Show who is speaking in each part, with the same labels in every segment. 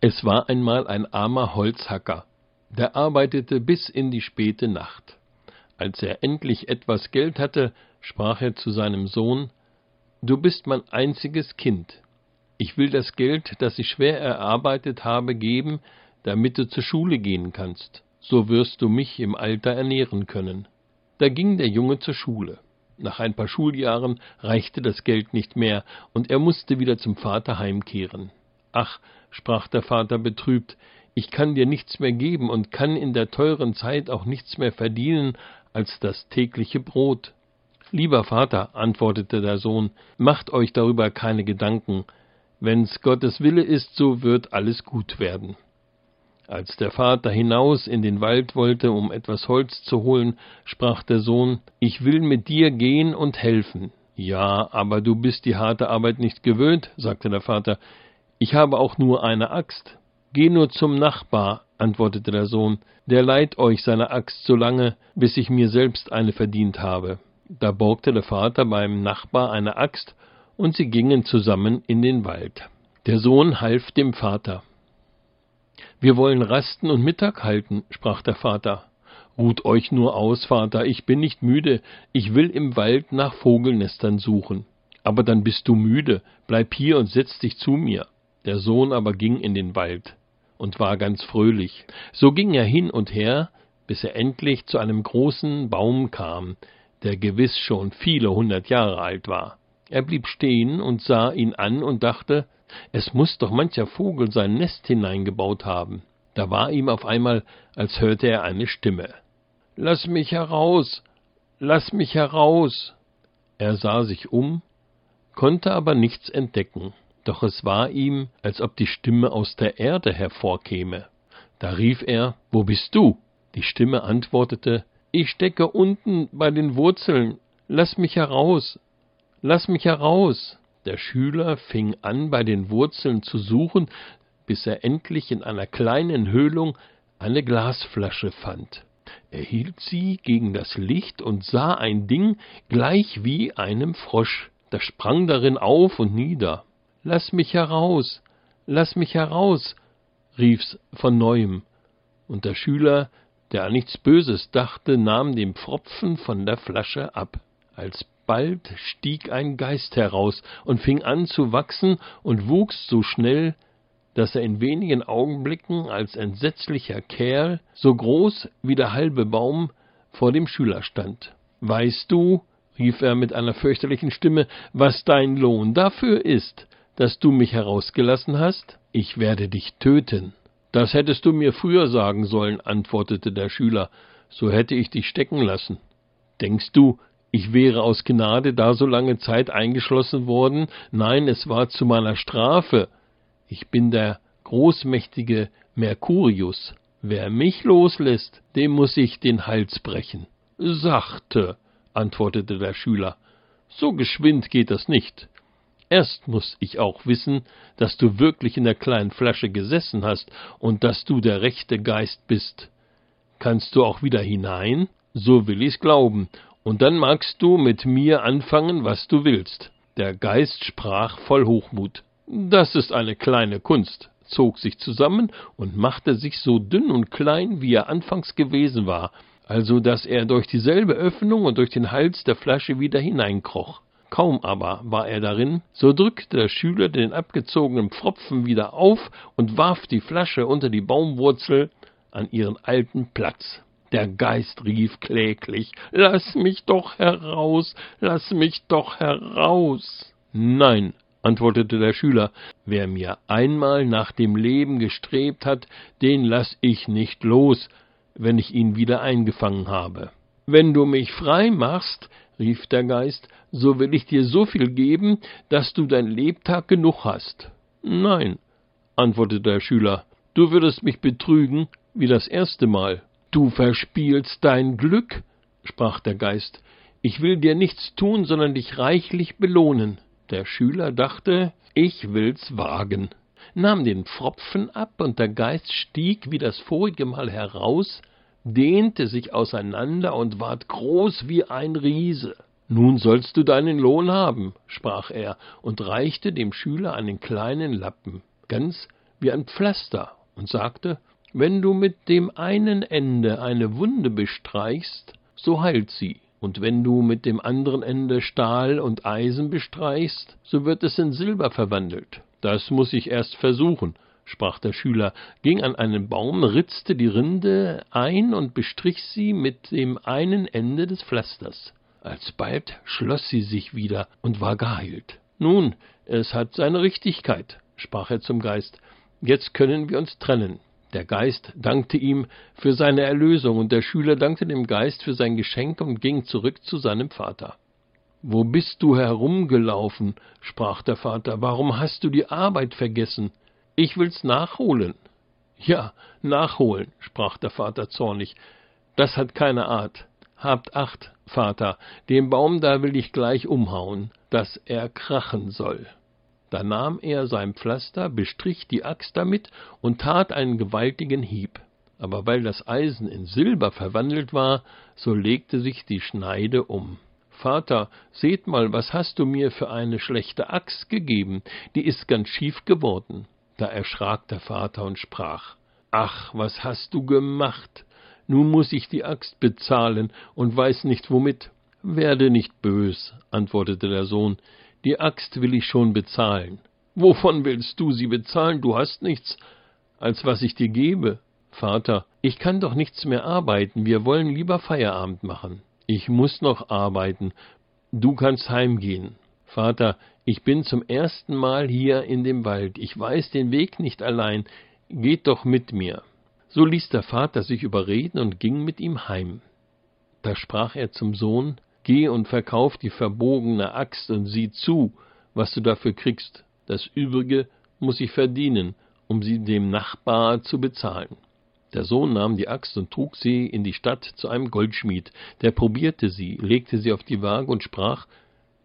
Speaker 1: Es war einmal ein armer Holzhacker, der arbeitete bis in die späte Nacht. Als er endlich etwas Geld hatte, sprach er zu seinem Sohn Du bist mein einziges Kind. Ich will das Geld, das ich schwer erarbeitet habe, geben, damit du zur Schule gehen kannst. So wirst du mich im Alter ernähren können. Da ging der Junge zur Schule. Nach ein paar Schuljahren reichte das Geld nicht mehr, und er musste wieder zum Vater heimkehren. Ach, sprach der Vater betrübt, ich kann dir nichts mehr geben und kann in der teuren Zeit auch nichts mehr verdienen als das tägliche Brot. Lieber Vater, antwortete der Sohn, macht euch darüber keine Gedanken. Wenn's Gottes Wille ist, so wird alles gut werden. Als der Vater hinaus in den Wald wollte, um etwas Holz zu holen, sprach der Sohn, Ich will mit dir gehen und helfen. Ja, aber du bist die harte Arbeit nicht gewöhnt, sagte der Vater, ich habe auch nur eine Axt. Geh nur zum Nachbar, antwortete der Sohn, der leiht euch seine Axt so lange, bis ich mir selbst eine verdient habe. Da borgte der Vater beim Nachbar eine Axt, und sie gingen zusammen in den Wald. Der Sohn half dem Vater. Wir wollen rasten und Mittag halten, sprach der Vater. Ruht euch nur aus, Vater, ich bin nicht müde, ich will im Wald nach Vogelnestern suchen. Aber dann bist du müde, bleib hier und setz dich zu mir. Der Sohn aber ging in den Wald und war ganz fröhlich. So ging er hin und her, bis er endlich zu einem großen Baum kam, der gewiss schon viele hundert Jahre alt war. Er blieb stehen und sah ihn an und dachte, es muss doch mancher Vogel sein Nest hineingebaut haben. Da war ihm auf einmal, als hörte er eine Stimme. Lass mich heraus, lass mich heraus. Er sah sich um, konnte aber nichts entdecken doch es war ihm, als ob die Stimme aus der Erde hervorkäme. Da rief er Wo bist du? Die Stimme antwortete Ich stecke unten bei den Wurzeln, lass mich heraus, lass mich heraus. Der Schüler fing an, bei den Wurzeln zu suchen, bis er endlich in einer kleinen Höhlung eine Glasflasche fand. Er hielt sie gegen das Licht und sah ein Ding gleich wie einem Frosch, das sprang darin auf und nieder. Lass mich heraus, lass mich heraus, rief's von neuem, und der Schüler, der an nichts Böses dachte, nahm den Pfropfen von der Flasche ab. Alsbald stieg ein Geist heraus und fing an zu wachsen und wuchs so schnell, dass er in wenigen Augenblicken als entsetzlicher Kerl, so groß wie der halbe Baum, vor dem Schüler stand. Weißt du, rief er mit einer fürchterlichen Stimme, was dein Lohn dafür ist? Dass du mich herausgelassen hast? Ich werde dich töten. Das hättest du mir früher sagen sollen, antwortete der Schüler, so hätte ich dich stecken lassen. Denkst du, ich wäre aus Gnade da so lange Zeit eingeschlossen worden? Nein, es war zu meiner Strafe. Ich bin der großmächtige Mercurius. Wer mich loslässt, dem muss ich den Hals brechen. Sachte, antwortete der Schüler. So geschwind geht das nicht. Erst muss ich auch wissen, dass du wirklich in der kleinen Flasche gesessen hast und dass du der rechte Geist bist. Kannst du auch wieder hinein? So will ich's glauben, und dann magst du mit mir anfangen, was du willst. Der Geist sprach voll Hochmut. Das ist eine kleine Kunst, zog sich zusammen und machte sich so dünn und klein, wie er anfangs gewesen war, also dass er durch dieselbe Öffnung und durch den Hals der Flasche wieder hineinkroch. Kaum aber war er darin, so drückte der Schüler den abgezogenen Pfropfen wieder auf und warf die Flasche unter die Baumwurzel an ihren alten Platz. Der Geist rief kläglich Lass mich doch heraus, lass mich doch heraus. Nein, antwortete der Schüler, wer mir einmal nach dem Leben gestrebt hat, den lass ich nicht los, wenn ich ihn wieder eingefangen habe. Wenn du mich frei machst, rief der Geist, so will ich dir so viel geben, dass du dein Lebtag genug hast. Nein, antwortete der Schüler, du würdest mich betrügen wie das erste Mal. Du verspielst dein Glück, sprach der Geist, ich will dir nichts tun, sondern dich reichlich belohnen. Der Schüler dachte, ich will's wagen, nahm den Pfropfen ab, und der Geist stieg wie das vorige Mal heraus, dehnte sich auseinander und ward groß wie ein Riese. Nun sollst du deinen Lohn haben, sprach er und reichte dem Schüler einen kleinen Lappen, ganz wie ein Pflaster und sagte, wenn du mit dem einen Ende eine Wunde bestreichst, so heilt sie, und wenn du mit dem anderen Ende Stahl und Eisen bestreichst, so wird es in Silber verwandelt. Das muss ich erst versuchen, sprach der Schüler, ging an einen Baum, ritzte die Rinde ein und bestrich sie mit dem einen Ende des Pflasters. Alsbald schloss sie sich wieder und war geheilt. Nun, es hat seine Richtigkeit, sprach er zum Geist. Jetzt können wir uns trennen. Der Geist dankte ihm für seine Erlösung, und der Schüler dankte dem Geist für sein Geschenk und ging zurück zu seinem Vater. Wo bist du herumgelaufen? sprach der Vater. Warum hast du die Arbeit vergessen? Ich will's nachholen. Ja, nachholen, sprach der Vater zornig. Das hat keine Art. Habt Acht, Vater, den Baum da will ich gleich umhauen, dass er krachen soll. Da nahm er sein Pflaster, bestrich die Axt damit und tat einen gewaltigen Hieb. Aber weil das Eisen in Silber verwandelt war, so legte sich die Schneide um. Vater, seht mal, was hast du mir für eine schlechte Axt gegeben, die ist ganz schief geworden. Da erschrak der Vater und sprach Ach, was hast du gemacht? Nun muss ich die Axt bezahlen und weiß nicht womit. Werde nicht bös, antwortete der Sohn, die Axt will ich schon bezahlen. Wovon willst du sie bezahlen? Du hast nichts, als was ich dir gebe. Vater, ich kann doch nichts mehr arbeiten, wir wollen lieber Feierabend machen. Ich muss noch arbeiten, du kannst heimgehen. Vater, ich bin zum ersten Mal hier in dem Wald, ich weiß den Weg nicht allein, geht doch mit mir. So ließ der Vater sich überreden und ging mit ihm heim. Da sprach er zum Sohn, Geh und verkauf die verbogene Axt und sieh zu, was du dafür kriegst. Das Übrige muss ich verdienen, um sie dem Nachbar zu bezahlen. Der Sohn nahm die Axt und trug sie in die Stadt zu einem Goldschmied. Der probierte sie, legte sie auf die Waage und sprach,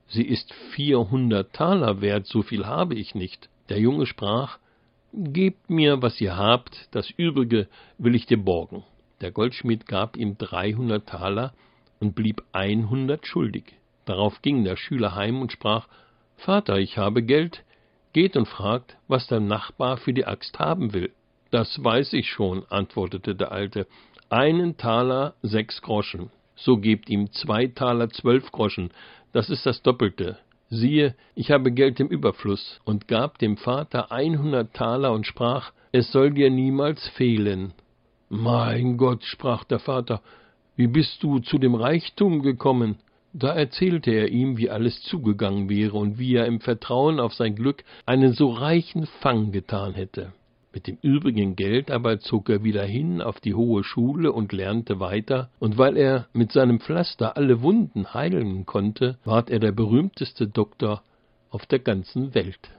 Speaker 1: Sie ist vierhundert Taler wert, so viel habe ich nicht. Der Junge sprach, Gebt mir, was ihr habt, das Übrige will ich dir borgen. Der Goldschmied gab ihm dreihundert Taler, und blieb einhundert schuldig. Darauf ging der Schüler heim und sprach Vater, ich habe Geld, geht und fragt, was der Nachbar für die Axt haben will. Das weiß ich schon, antwortete der Alte, einen Taler sechs Groschen. So gebt ihm zwei Taler zwölf Groschen, das ist das Doppelte. Siehe, ich habe Geld im Überfluss, und gab dem Vater einhundert Taler und sprach, es soll dir niemals fehlen. Mein Gott, sprach der Vater, wie bist du zu dem Reichtum gekommen? Da erzählte er ihm, wie alles zugegangen wäre und wie er im Vertrauen auf sein Glück einen so reichen Fang getan hätte. Mit dem übrigen Geld aber zog er wieder hin auf die hohe Schule und lernte weiter, und weil er mit seinem Pflaster alle Wunden heilen konnte, ward er der berühmteste Doktor auf der ganzen Welt.